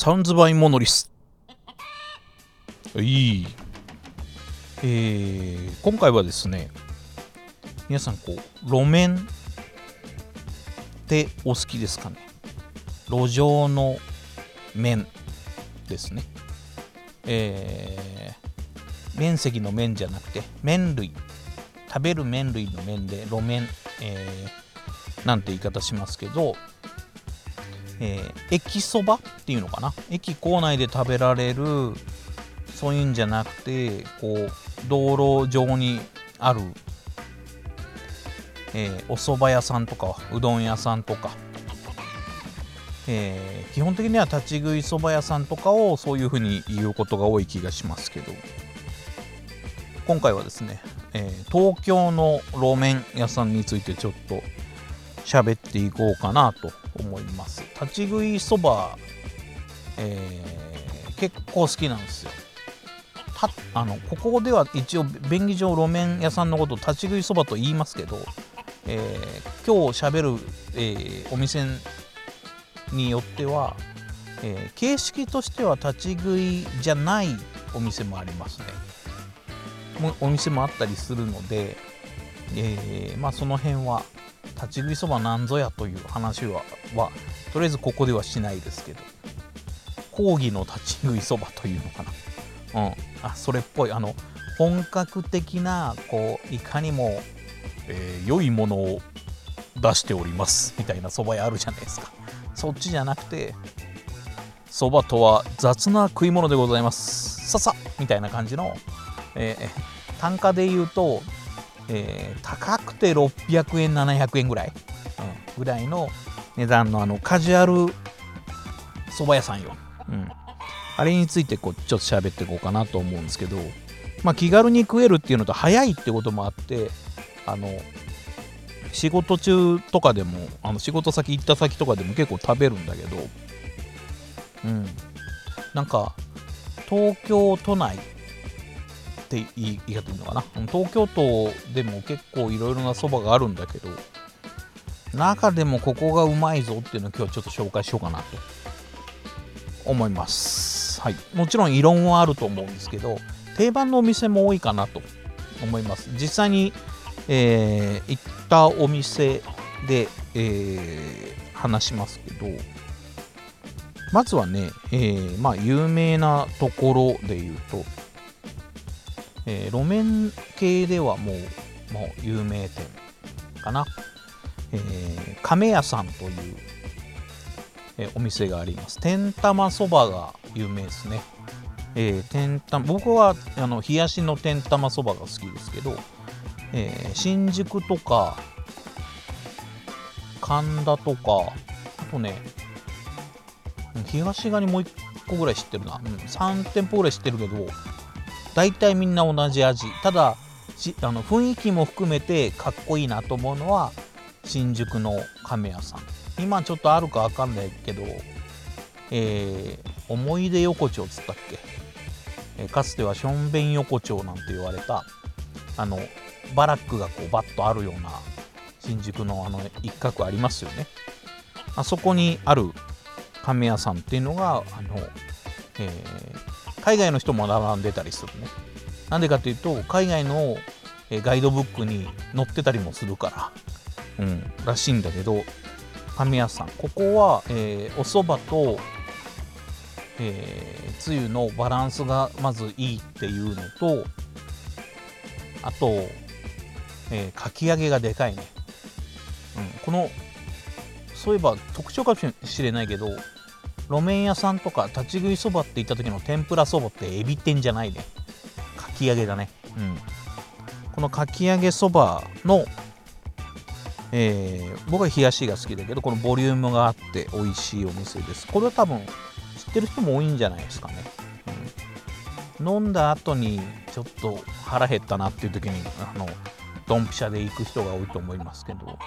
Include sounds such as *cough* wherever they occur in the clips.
サンズバイモノリス。いい。えー、今回はですね、皆さん、こう、路面ってお好きですかね？路上の面ですね。えー、面積の面じゃなくて、麺類。食べる麺類の面で、路面、えー、なんて言い方しますけど、えー、駅そばっていうのかな？駅構内で食べられるそういうんじゃなくてこう道路上にある、えー、お蕎麦屋さんとかうどん屋さんとか、えー、基本的には立ち食いそば屋さんとかをそういうふうに言うことが多い気がしますけど。今回はですね、え東京の路面屋さんについてちょっと喋っていこうかなと思います。立ち食いそば、えー、結構好きなんですよ。たあのここでは一応便宜上路面屋さんのことを立ち食いそばと言いますけど、えー、今日しゃべる、えー、お店によっては、えー、形式としては立ち食いじゃないお店もありますね。お店もあったりするので、えー、まあその辺は立ち食いそばなんぞやという話ははとりあえずここではしないですけど。講義の立ち食いそばというのかな。うん。あそれっぽい。あの本格的なこういかにも、えー、良いものを出しておりますみたいなそば屋あるじゃないですか。そっちじゃなくてそばとは雑な食い物でございます。ささみたいな感じの、えー、単価で言うとえー、高くて600円700円ぐらい、うん、ぐらいの値段のあのカジュアル蕎麦屋さんよ、うん、あれについてこうちょっと喋っていこうかなと思うんですけど、まあ、気軽に食えるっていうのと早いってこともあってあの仕事中とかでもあの仕事先行った先とかでも結構食べるんだけどうん。なんか東京都内って言い方いいのかな？東京都でも結構いろいろなそばがあるんだけど中でもここがうまいぞっていうのを今日はちょっと紹介しようかなと思います。はい。もちろん異論はあると思うんですけど定番のお店も多いかなと思います。実際に、えー、行ったお店で、えー、話しますけどまずはね、えー、まあ有名なところで言うとえー、路面系ではもうもう有名店かな、えー、亀屋さんという、えー、お店があります。天玉そばが有名ですね、えー、天玉僕はあの冷やしの天玉そばが好きですけど、えー、新宿とか神田とかあとね東側にもう1個ぐらい知ってるな、うん、3店舗ぐらい知ってるけど大体みんな同じ味。ただあの雰囲気も含めてかっこいいなと思うのは新宿の亀屋さん。今ちょっとあるか分かんないけど、えー、思い出横丁っつったっけ、えー、かつてはしょんべん横丁なんて言われたあのバラックがこうバッとあるような新宿のあの一角ありますよね。あそこにある亀屋さんっていうのがあの、えー、海外の人も並んでたりするね。なんでかっていうと、海外のガイドブックに載ってたりもするから、うん、らしいんだけど、神谷さん、ここは、えー、お蕎麦と、えー、つゆのバランスがまずいいっていうのと、あと、えー、かき揚げがでかいね。うん、この、そういえば特徴かもしれないけど、路面屋さんとか立ち食いそばって言った時の天ぷらそばってエビ天じゃないね。かき揚げだね。うん。このかき揚げそばのえー、僕は冷やしが好きだけどこのボリュームがあって美味しいお店です。これは多分知ってる人も多いんじゃないですかね、うん、飲んだ後にちょっと腹減ったなっていう時にあのドンピシャで行く人が多いと思いますけど。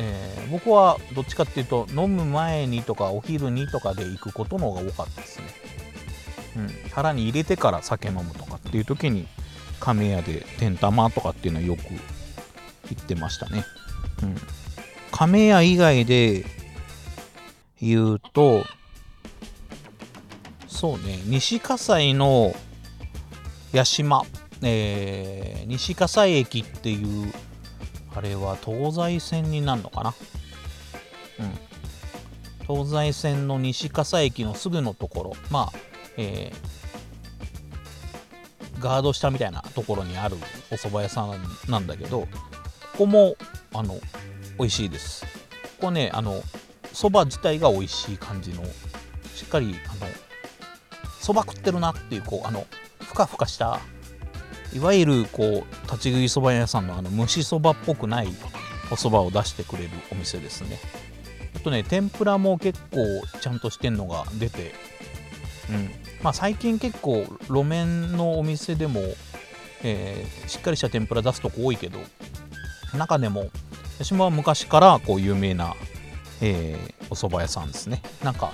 えー、僕はどっちかっていうと飲む前にとかお昼にとかで行くことの方が多かったですね、うん、腹に入れてから酒飲むとかっていう時に亀屋で天玉とかっていうのはよく行ってましたね、うん、亀屋以外で言うとそうね。西葛西の八島、えー、西葛西駅っていうあれは東西線になるのかな？うん。東西線の西葛西駅のすぐのところ。まあえー、ガード下みたいなところにあるお蕎麦屋さんなんだけどここもあの美味しいです。ここねあの蕎麦自体が美味しい感じのしっかりあの蕎麦食ってるなっていうこうあのふかふかしたいわゆるこう立ち食い蕎麦屋さんのあの蒸し蕎麦っぽくないお蕎麦を出してくれるお店ですね。あとね天ぷらも結構ちゃんとしてんのが出て。うん。まあ最近結構路面のお店でも、えー、しっかりした天ぷら出すとこ多いけど中でも私も昔からこう有名な、えー、お蕎麦屋さんですね。なんか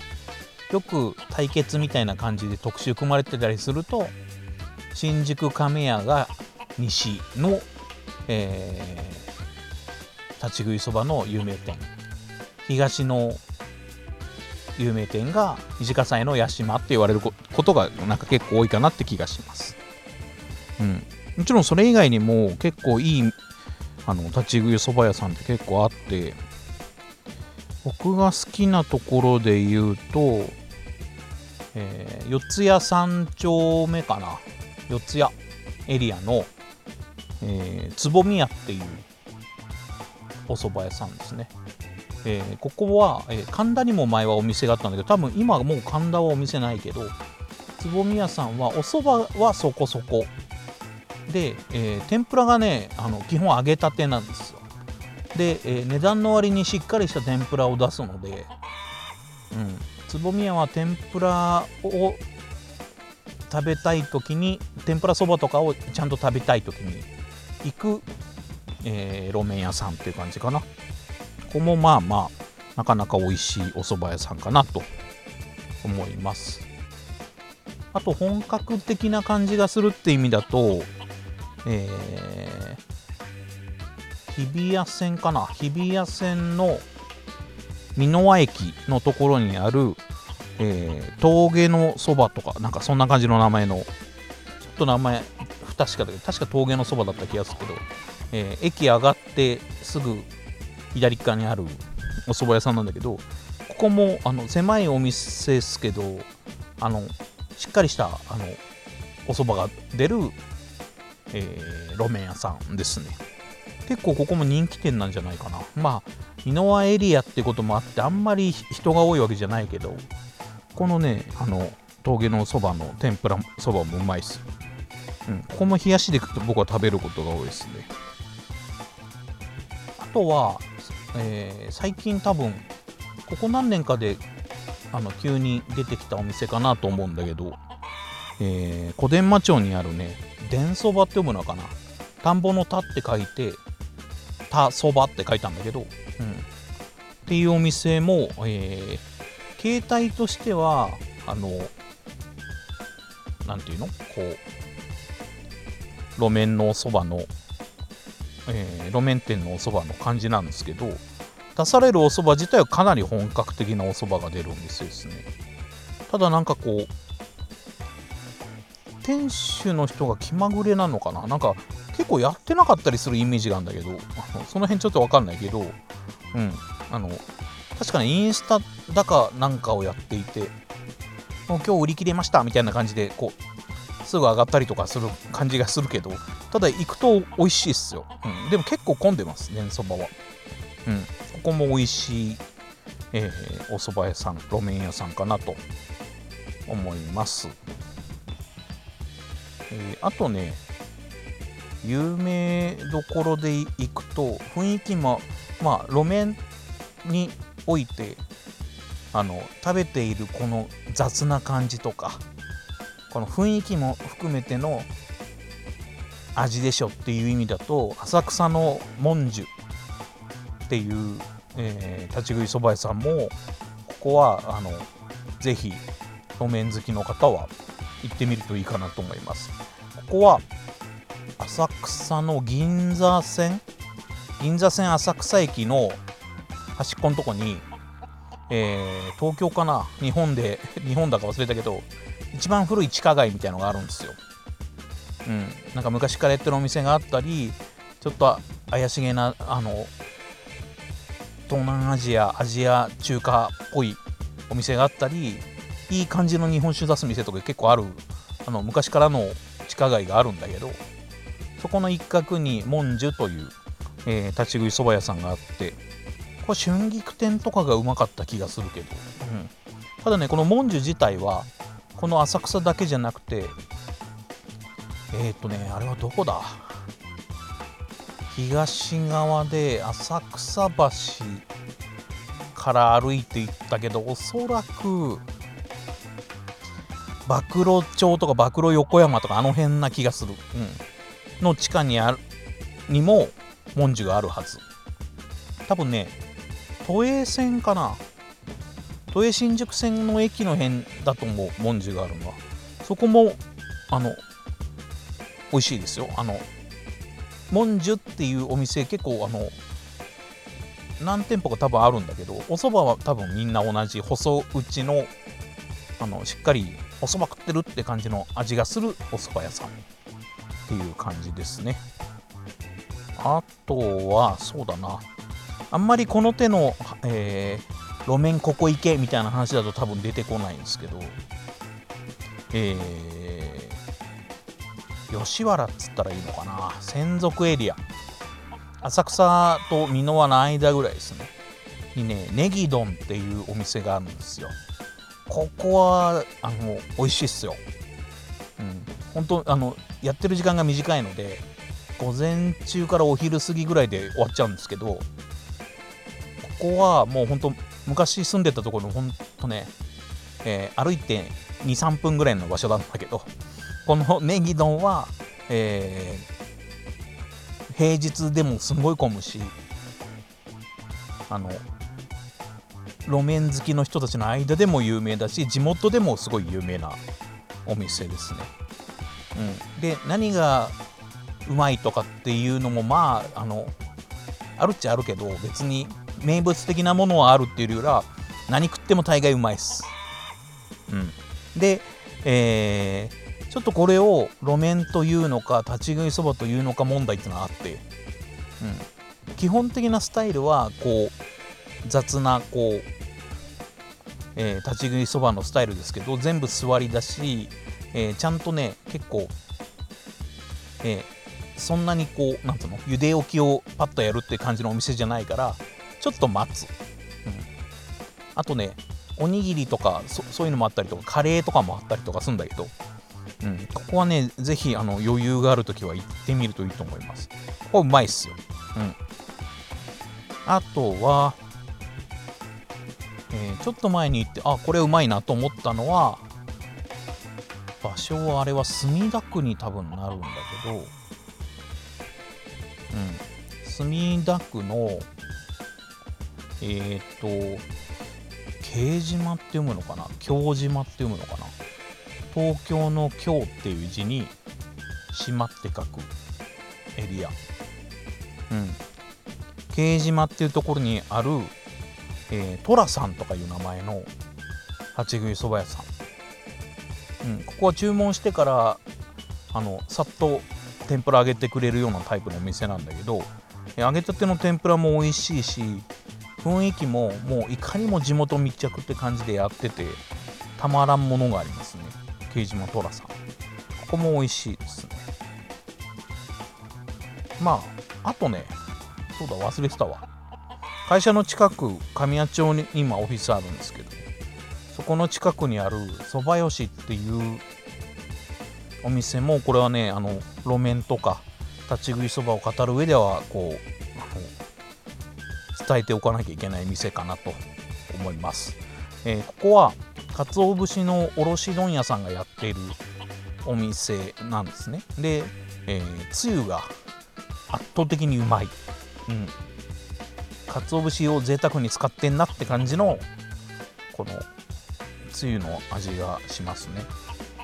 よく対決みたいな感じで特集組まれてたりすると新宿亀屋が西の、えー、立ち食いそばの有名店。東の有名店が西葛西の八島って言われることがなんか結構多いかなって気がします。うん、もちろんそれ以外にも結構いいあの立ち食いそば屋さんって結構あって僕が好きなところで言うと、えー、四谷三丁目かな。四谷エリアの、えー、つぼみ屋っていうお蕎麦屋さんですね。えー、ここは、えー、神田にも前はお店があったんだけど多分今はもう神田はお店ないけどつぼみ屋さんはお蕎麦はそこそこ。で、えー、天ぷらがねあの基本揚げたてなんですよ。で、え、値段の割にしっかりした天ぷらを出すので、うん、つぼみ屋は天ぷらを食べたい時に天ぷらそばとかをちゃんと食べたい時に行く、えー、路面屋さんっていう感じかな。ここもまあまあなかなか美味しいお蕎麦屋さんかなと思います。あと本格的な感じがするって意味だとえー、日比谷線かな。日比谷線の美濃和駅のところにある、えー、峠のそばとかなんかそんな感じの名前のちょっと名前不確かだけど確か峠のそばだった気がするけど、えー、駅上がってすぐ左側にあるお蕎麦屋さんなんだけどここもあの狭いお店ですけどあのしっかりしたあのお蕎麦が出る、えー、路面屋さんですね。結構ここも人気店なんじゃないかな。まあ美濃和エリアってこともあってあんまり人が多いわけじゃないけどこのねあの峠のそばの天ぷらそばもうまいっすうん、ここも冷やしで僕は食べることが多いですね。あとはえー、最近多分ここ何年かであの急に出てきたお店かなと思うんだけど、えー、小伝馬町にあるね伝そばって読むのかな。田んぼの田って書いて田そばって書いたんだけど、うん、っていうお店も、えー、携帯としてはあのなんていうの？こう路面のおそばのえー、路面店のお蕎麦の感じなんですけど出されるお蕎麦自体はかなり本格的なお蕎麦が出るお店ですね。ただなんかこう店主の人が気まぐれなのかな？なんか結構やってなかったりするイメージがあるんだけどその辺ちょっと分かんないけどうん。あの確かにインスタだかなんかをやっていてもう今日売り切れましたみたいな感じでこうすぐ上がったりとかする感じがするけどただ行くと美味しいっすよ、うん、でも結構混んでますねそばは。うん。ここも美味しい、えー、お蕎麦屋さん路面屋さんかなと思います、えー、あとね有名どころで行くと雰囲気もまあ路面においてあの食べているこの雑な感じとかこの雰囲気も含めての味でしょっていう意味だと浅草の文殊っていう、えー、立ち食いそば屋さんもここはあのぜひ路面好きの方は行ってみるといいかなと思います。ここは浅草の銀座線？銀座線浅草駅の端っこのとこに、えー、東京かな？日本で *laughs* 日本だか忘れたけど一番古い地下街みたいのがあるんですよ。うん、なんか昔からやってるお店があったりちょっと怪しげなあの東南アジアアジア中華っぽいお店があったりいい感じの日本酒出す店とか結構あるあの昔からの地下街があるんだけどそこの一角にモンジュという、えー、立ち食いそば屋さんがあってこれ春菊店とかがうまかった気がするけど、うん、ただねこのモンジュ自体はこの浅草だけじゃなくてえっ、ー、とねあれはどこだ？東側で浅草橋から歩いていったけどおそらく暴露町とか暴露横山とかあの辺な気がする、うん、の地下にあるにも文殊があるはず。多分ね都営線かな？都営新宿線の駅の辺だと思う文殊があるのは。そこもあの美味しいですよ。あの文殊っていうお店結構あの何店舗か多分あるんだけどお蕎麦は多分みんな同じ細打ちのあのしっかりお蕎麦食ってるって感じの味がするお蕎麦屋さんっていう感じですね。あとはそうだな。あんまりこの手の、えー、路面ここ行けみたいな話だと多分出てこないんですけどえー、吉原っつったらいいのかな？専属エリア。浅草と箕輪の間ぐらいですね。にねネギ丼っていうお店があるんですよ。ここはあの美味しいっすよ。うん、本当あのやってる時間が短いので午前中からお昼過ぎぐらいで終わっちゃうんですけどこはもう本当昔住んでたところの本当ね、えー、歩いて23分ぐらいの場所なんだけどこのネギ丼は、えー、平日でもすごい混むしあの路面好きの人たちの間でも有名だし地元でもすごい有名なお店ですね。うん、で何がうまいとかっていうのもまああのあるっちゃあるけど別に名物的なものはあるっていうよりは何食っても大概うまいっす。うん、で、えー、ちょっとこれを路面というのか立ち食いそばというのか問題っていうのがあって、うん、基本的なスタイルはこう雑なこう、えー、立ち食いそばのスタイルですけど全部座りだし、えー、ちゃんとね結構、えー、そんなにこうなんつうの茹で置きをパッとやるって感じのお店じゃないからちょっと待つ、うん、あとねおにぎりとかそういうのもあったりとかカレーとかもあったりとかするんだけど、うん、ここはねぜひあの余裕がある時は行ってみるといいと思います。これうまいっすよ、うん、あとはえー、ちょっと前に行ってあこれうまいなと思ったのは場所はあれは墨田区に多分なるんだけど、うん、墨田区のえっ、ー、と京島って読むのかな？京島って読むのかな？東京の京っていう字に島って書くエリア。うん。京島っていうところにあるえー、トラさんとかいう名前の立ち食いそば屋さん、うん、ここは注文してからあのさっと天ぷら揚げてくれるようなタイプのお店なんだけど揚げたての天ぷらも美味しいし雰囲気ももういかにも地元密着って感じでやっててたまらんものがありますね。刑島トラさん。ここも美味しいですね。まああとねそうだ忘れてたわ。会社の近く神谷町に今オフィスあるんですけどそこの近くにあるそばよしっていうお店もこれはねあの路面とか立ち食いそばを語る上ではこう伝えておかなきゃいけない店かなと思います、えー、ここは鰹節の卸問屋さんがやっているお店なんですね。で、えー、つゆが圧倒的にうまい、うん、鰹節を贅沢に使ってんなって感じのこのつゆの味がしますね。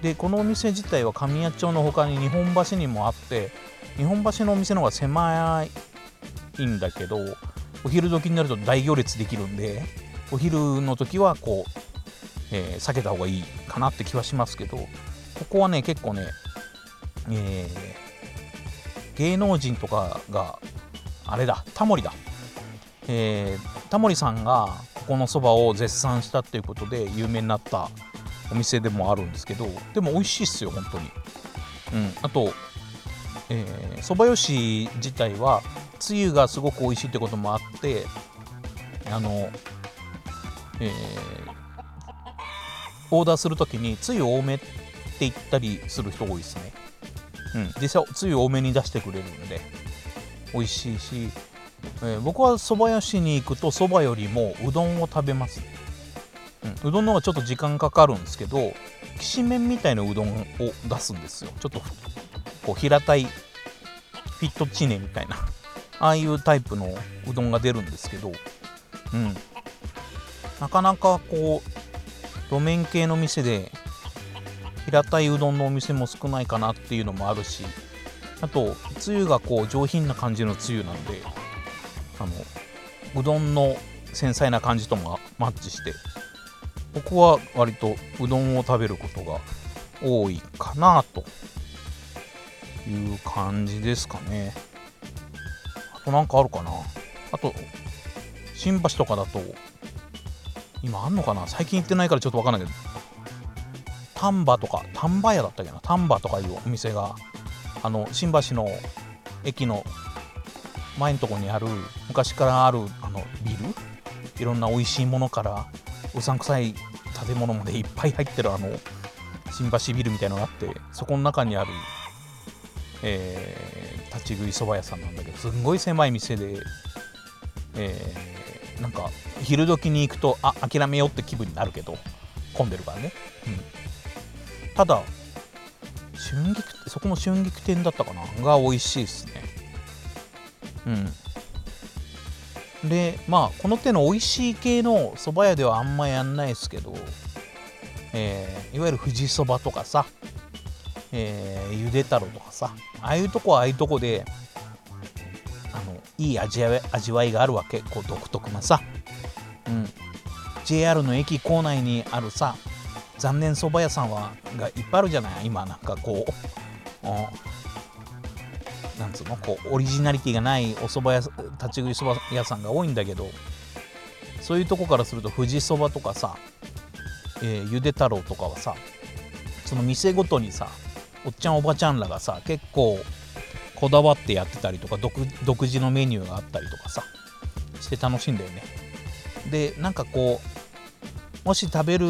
でこのお店自体は神谷町の他に日本橋にもあって日本橋のお店の方が狭いんだけどお昼時になると大行列できるんでお昼の時はこうえー、避けた方がいいかなって気はしますけどここはね結構ね、えー、芸能人とかがあれだタモリだ、えー、タモリさんがここのそばを絶賛したっていうことで有名になったお店でもあるんですけどでも美味しいっすよ本当に。うんあとそば、えー、よし自体はつゆがすごく美味しいってこともあってあの、えー、オーダーするときにつゆ多めって言ったりする人多いですね。うん。実際つゆ多めに出してくれるんで美味しいし、えー、僕は蕎麦屋しに行くと蕎麦よりもうどんを食べます、うん、うどんの方がちょっと時間かかるんですけどきしめんみたいなうどんを出すんですよ。ちょっとこう平たいフィットチネみたいな。ああいうタイプのうどんが出るんですけどうん。なかなかこう路面系の店で平たいうどんのお店も少ないかなっていうのもあるしあとつゆがこう上品な感じのつゆなんであのうどんの繊細な感じともマッチして僕は割とうどんを食べることが多いかなという感じですかね。となんかあるかな。あと新橋とかだと今あんのかな。最近行ってないからちょっとわかんないけど丹波とか丹波屋だったっけな。丹波とかいうお店があの新橋の駅の前のとこにある昔からあるあのビル？いろんな美味しいものからうさんくさい建物までいっぱい入ってるあの新橋ビルみたいなのがあってそこの中にある、え、立ち食いそば屋さんなんだけどすんごい狭い店で、えー、なんか昼時に行くとあ諦めようって気分になるけど混んでるからね、うん、ただ春菊そこも春菊店だったかな？が美味しいですね。うん。でまあこの手の美味しい系の蕎麦屋ではあんまやんないですけど、えー、いわゆる富士そばとかさ、えー、ゆで太郎とかさああいうとこはああいうとこであのいい味味わいがあるわけ。こう独特なさ、うん、JR の駅構内にあるさ残念そば屋さんはがいっぱいあるじゃない？今なんかこうなんつうの？こうオリジナリティがないお蕎麦屋立ち食いそば屋さんが多いんだけどそういうとこからすると富士そばとかさ、えー、ゆで太郎とかはさその店ごとにさおっちゃんおばちゃんらがさ結構こだわってやってたりとか独自のメニューがあったりとかさして楽しいんだよね。でなんかこうもし食べる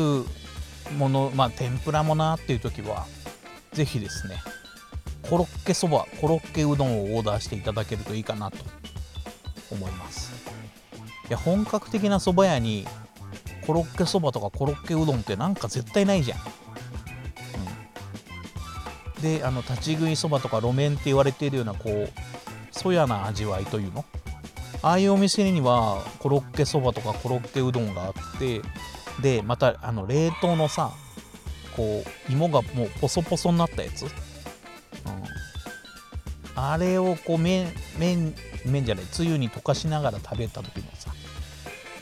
ものまあ天ぷらもなっていう時は是非ですねコロッケそばコロッケうどんをオーダーしていただけるといいかなと思います。いや本格的なそば屋にコロッケそばとかコロッケうどんってなんか絶対ないじゃ、ん、であの立ち食いそばとか路面って言われているようなこうそやな味わいというの？ああいうお店にはコロッケそばとかコロッケうどんがあってでまたあの冷凍のさこう芋がもうポソポソになったやつ、うん、あれをこう麺麺麺じゃないつゆに溶かしながら食べた時のさ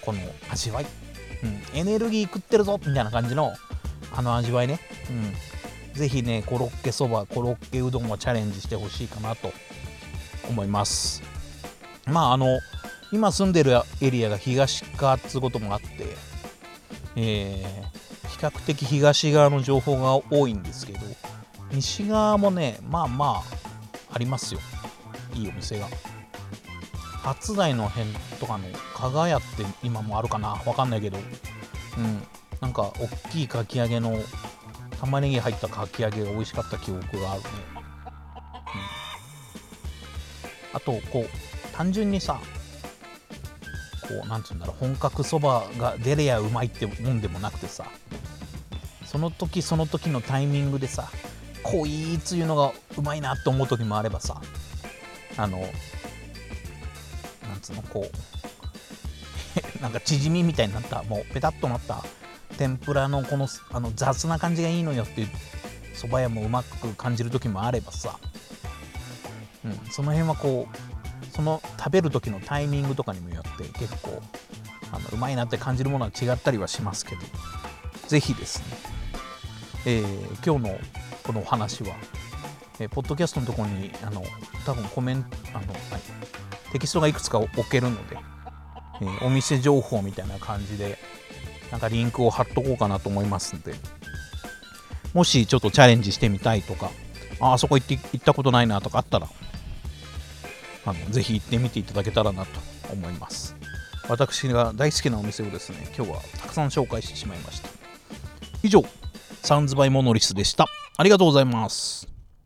この味わい、うん、エネルギー食ってるぞみたいな感じのあの味わいね、うん、ぜひねコロッケそばコロッケうどんはチャレンジしてほしいかなと思います。まああの今住んでるエリアが東側っつうこともあってえー、比較的東側の情報が多いんですけど西側もねまあまあありますよ。いいお店が。初台の辺とかの加賀屋って今もあるかな？わかんないけど。うん。なんか大きいかき揚げの玉ねぎ入ったかき揚げが美味しかった記憶があるね、うん、あとこう単純にさこうなんつうんだろう本格そばが出れやうまいってもんでもなくてさその時その時のタイミングでさ濃いっつゆのがうまいなって思う時もあればさあのなんつうのこう *laughs* なんか縮みみたいになったもうペタッとなった天ぷらのこのあの雑な感じがいいのよっていう蕎麦屋もうまく感じる時もあればさ、うん、その辺はこうその食べる時のタイミングとかにもよって結構あのうまいなって感じるものは違ったりはしますけど。ぜひですね、えー、今日のこのお話は、えー、ポッドキャストのところにあの多分コメントあの、はい、テキストがいくつか置けるので、えー、お店情報みたいな感じでなんかリンクを貼っとこうかなと思いますんで。もしちょっとチャレンジしてみたいとかああそこ行って行ったことないなとかあったらあのぜひ行ってみていただけたらなと思います。私が大好きなお店をですね今日はたくさん紹介してしまいました。以上サンズバイモノリスでした。ありがとうございます。